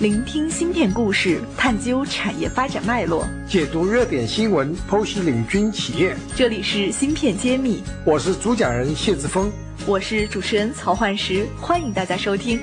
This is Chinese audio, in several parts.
聆听芯片故事，探究产业发展脉络，解读热点新闻，剖析领军企业。这里是芯片揭秘，我是主讲人谢志峰，我是主持人曹焕石，欢迎大家收听。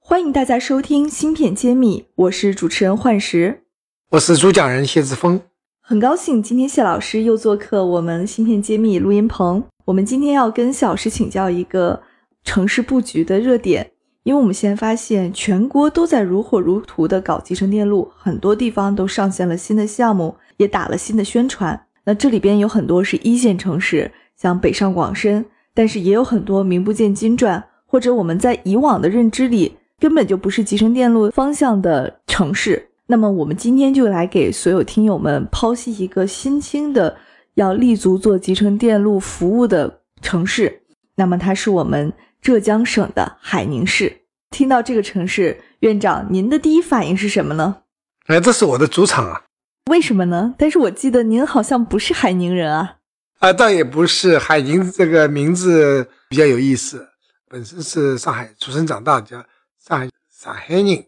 欢迎大家收听芯片揭秘，我是主持人焕石，我是主讲人谢志峰。很高兴今天谢老师又做客我们芯片揭秘录音棚。我们今天要跟谢老师请教一个城市布局的热点。因为我们现在发现，全国都在如火如荼的搞集成电路，很多地方都上线了新的项目，也打了新的宣传。那这里边有很多是一线城市，像北上广深，但是也有很多名不见经传，或者我们在以往的认知里根本就不是集成电路方向的城市。那么我们今天就来给所有听友们剖析一个新兴的要立足做集成电路服务的城市。那么它是我们。浙江省的海宁市，听到这个城市，院长，您的第一反应是什么呢？哎，这是我的主场啊！为什么呢？但是我记得您好像不是海宁人啊。啊，倒也不是，海宁这个名字比较有意思，本身是上海出生长大，叫上海上海人，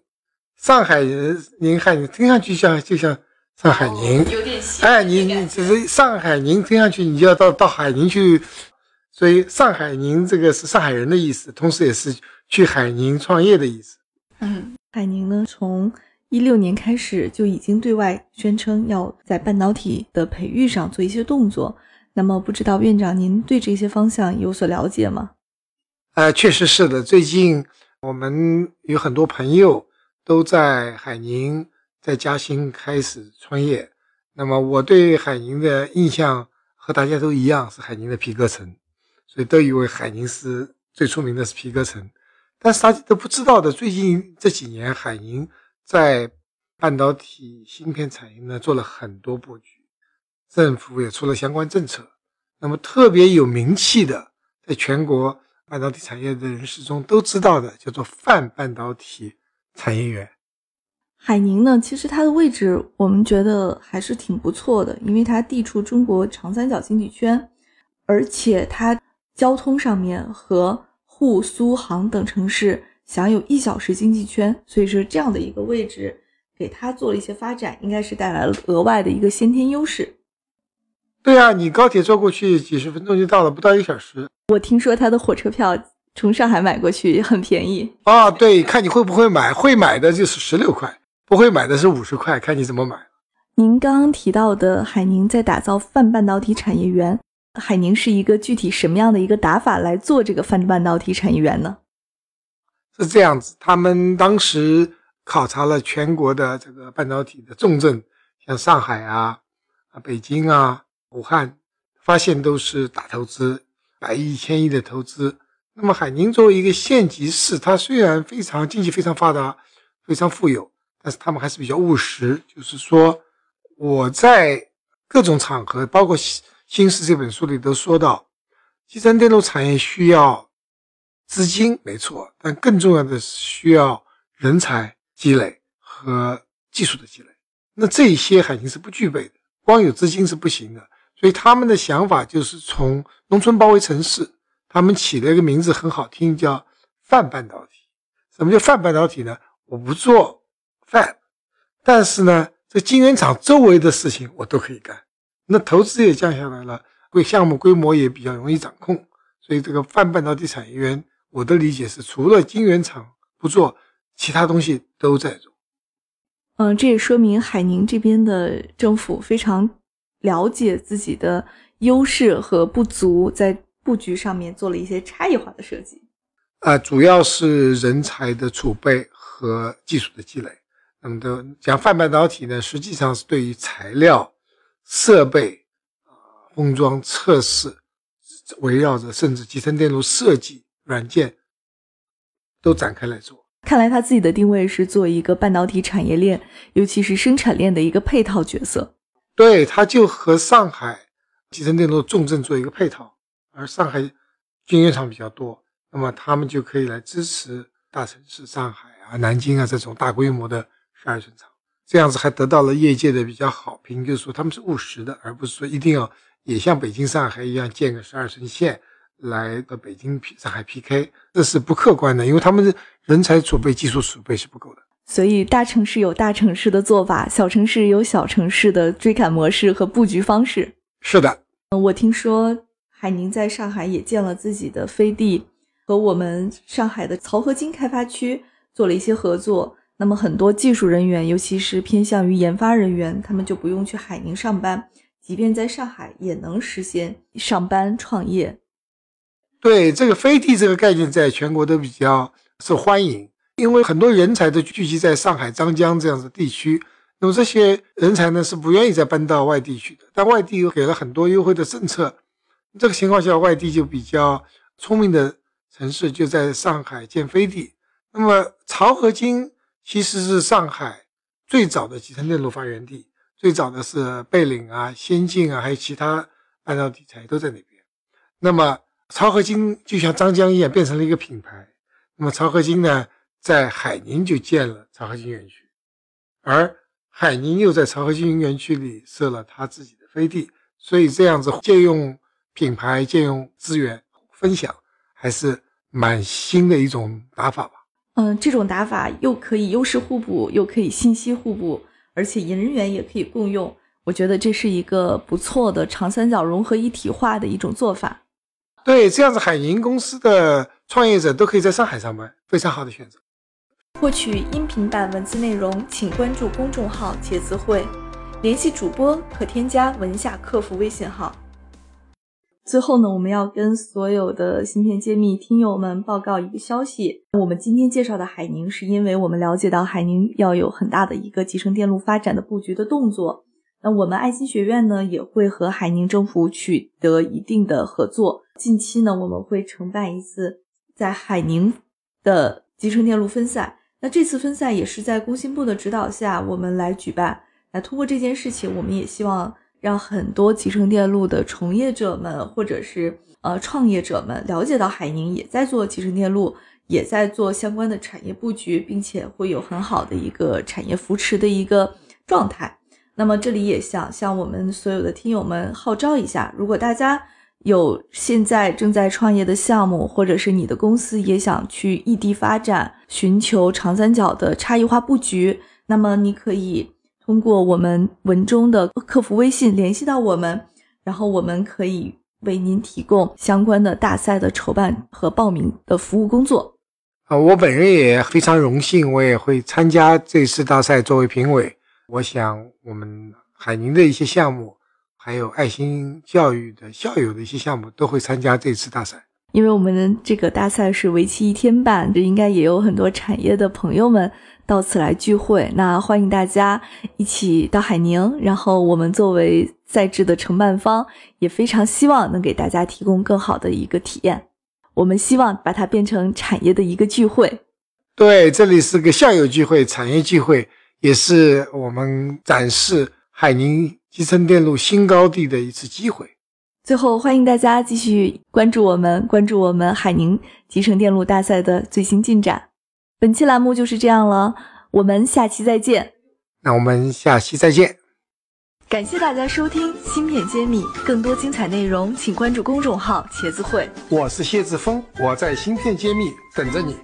上海人宁海宁，听上去像就像上海宁，有点像。哎，你你只是上海宁，听上去你就要到到海宁去。所以上海宁这个是上海人的意思，同时也是去海宁创业的意思。嗯，海宁呢，从一六年开始就已经对外宣称要在半导体的培育上做一些动作。那么，不知道院长您对这些方向有所了解吗？呃，确实是的。最近我们有很多朋友都在海宁、在嘉兴开始创业。那么我对海宁的印象和大家都一样，是海宁的皮革城。所以都以为海宁是最出名的是皮革城，但是大家都不知道的。最近这几年，海宁在半导体芯片产业呢做了很多布局，政府也出了相关政策。那么特别有名气的，在全国半导体产业的人士中都知道的，叫做泛半导体产业园。海宁呢，其实它的位置我们觉得还是挺不错的，因为它地处中国长三角经济圈，而且它。交通上面和沪苏杭等城市享有一小时经济圈，所以说这样的一个位置给他做了一些发展，应该是带来了额外的一个先天优势。对啊，你高铁坐过去几十分钟就到了，不到一小时。我听说他的火车票从上海买过去很便宜啊。对，看你会不会买，会买的就是十六块，不会买的是五十块，看你怎么买。您刚刚提到的海宁在打造泛半导体产业园。海宁是一个具体什么样的一个打法来做这个泛半导体产业园呢？是这样子，他们当时考察了全国的这个半导体的重镇，像上海啊、啊北京啊、武汉，发现都是大投资，百亿、千亿的投资。那么海宁作为一个县级市，它虽然非常经济非常发达、非常富有，但是他们还是比较务实，就是说我在各种场合，包括。新市这本书里都说到，集成电路产业需要资金，没错，但更重要的是需要人才积累和技术的积累。那这些海宁是不具备的，光有资金是不行的。所以他们的想法就是从农村包围城市，他们起了一个名字很好听，叫泛半导体。什么叫泛半导体呢？我不做泛，但是呢，这晶圆厂周围的事情我都可以干。那投资也降下来了，规项目规模也比较容易掌控，所以这个泛半导体产业园，我的理解是，除了晶圆厂不做，其他东西都在做。嗯，这也说明海宁这边的政府非常了解自己的优势和不足，在布局上面做了一些差异化的设计。啊，主要是人才的储备和技术的积累。那么，的讲泛半导体呢，实际上是对于材料。设备啊，封装测试，围绕着甚至集成电路设计软件都展开来做。看来他自己的定位是做一个半导体产业链，尤其是生产链的一个配套角色。对，他就和上海集成电路重镇做一个配套，而上海晶圆厂比较多，那么他们就可以来支持大城市上海啊、南京啊这种大规模的十二寸厂。这样子还得到了业界的比较好评，就是说他们是务实的，而不是说一定要也像北京、上海一样建个十二城线，来到北京、上海 PK，这是不客观的，因为他们的人才储备、技术储备是不够的。所以，大城市有大城市的做法，小城市有小城市的追赶模式和布局方式。是的，我听说海宁在上海也建了自己的飞地，和我们上海的漕河泾开发区做了一些合作。那么，很多技术人员，尤其是偏向于研发人员，他们就不用去海宁上班，即便在上海也能实现上班创业。对这个飞地这个概念，在全国都比较受欢迎，因为很多人才都聚集在上海、张江这样的地区。那么这些人才呢，是不愿意再搬到外地去的，但外地又给了很多优惠的政策。这个情况下，外地就比较聪明的城市就在上海建飞地。那么漕河泾。其实是上海最早的集成电路发源地，最早的是贝岭啊、先进啊，还有其他半导体材都在那边。那么漕河泾就像张江一样，变成了一个品牌。那么漕河泾呢，在海宁就建了漕河泾园区，而海宁又在漕河泾园区里设了他自己的飞地，所以这样子借用品牌、借用资源分享，还是蛮新的一种打法吧。嗯，这种打法又可以优势互补，又可以信息互补，而且人员也可以共用。我觉得这是一个不错的长三角融合一体化的一种做法。对，这样子海银公司的创业者都可以在上海上班，非常好的选择。获取音频版文字内容，请关注公众号“茄子会”，联系主播可添加文下客服微信号。最后呢，我们要跟所有的芯片揭秘听友们报告一个消息：我们今天介绍的海宁，是因为我们了解到海宁要有很大的一个集成电路发展的布局的动作。那我们爱心学院呢，也会和海宁政府取得一定的合作。近期呢，我们会承办一次在海宁的集成电路分赛。那这次分赛也是在工信部的指导下，我们来举办。那通过这件事情，我们也希望。让很多集成电路的从业者们，或者是呃创业者们了解到海宁也在做集成电路，也在做相关的产业布局，并且会有很好的一个产业扶持的一个状态。那么这里也想向我们所有的听友们号召一下：如果大家有现在正在创业的项目，或者是你的公司也想去异地发展，寻求长三角的差异化布局，那么你可以。通过我们文中的客服微信联系到我们，然后我们可以为您提供相关的大赛的筹办和报名的服务工作。啊，我本人也非常荣幸，我也会参加这次大赛作为评委。我想，我们海宁的一些项目，还有爱心教育的校友的一些项目，都会参加这次大赛。因为我们这个大赛是为期一天半，这应该也有很多产业的朋友们。到此来聚会，那欢迎大家一起到海宁。然后我们作为赛制的承办方，也非常希望能给大家提供更好的一个体验。我们希望把它变成产业的一个聚会。对，这里是个校友聚会、产业聚会，也是我们展示海宁集成电路新高地的一次机会。最后，欢迎大家继续关注我们，关注我们海宁集成电路大赛的最新进展。本期栏目就是这样了，我们下期再见。那我们下期再见。感谢大家收听《芯片揭秘》，更多精彩内容请关注公众号“茄子会”。我是谢志峰，我在《芯片揭秘》等着你。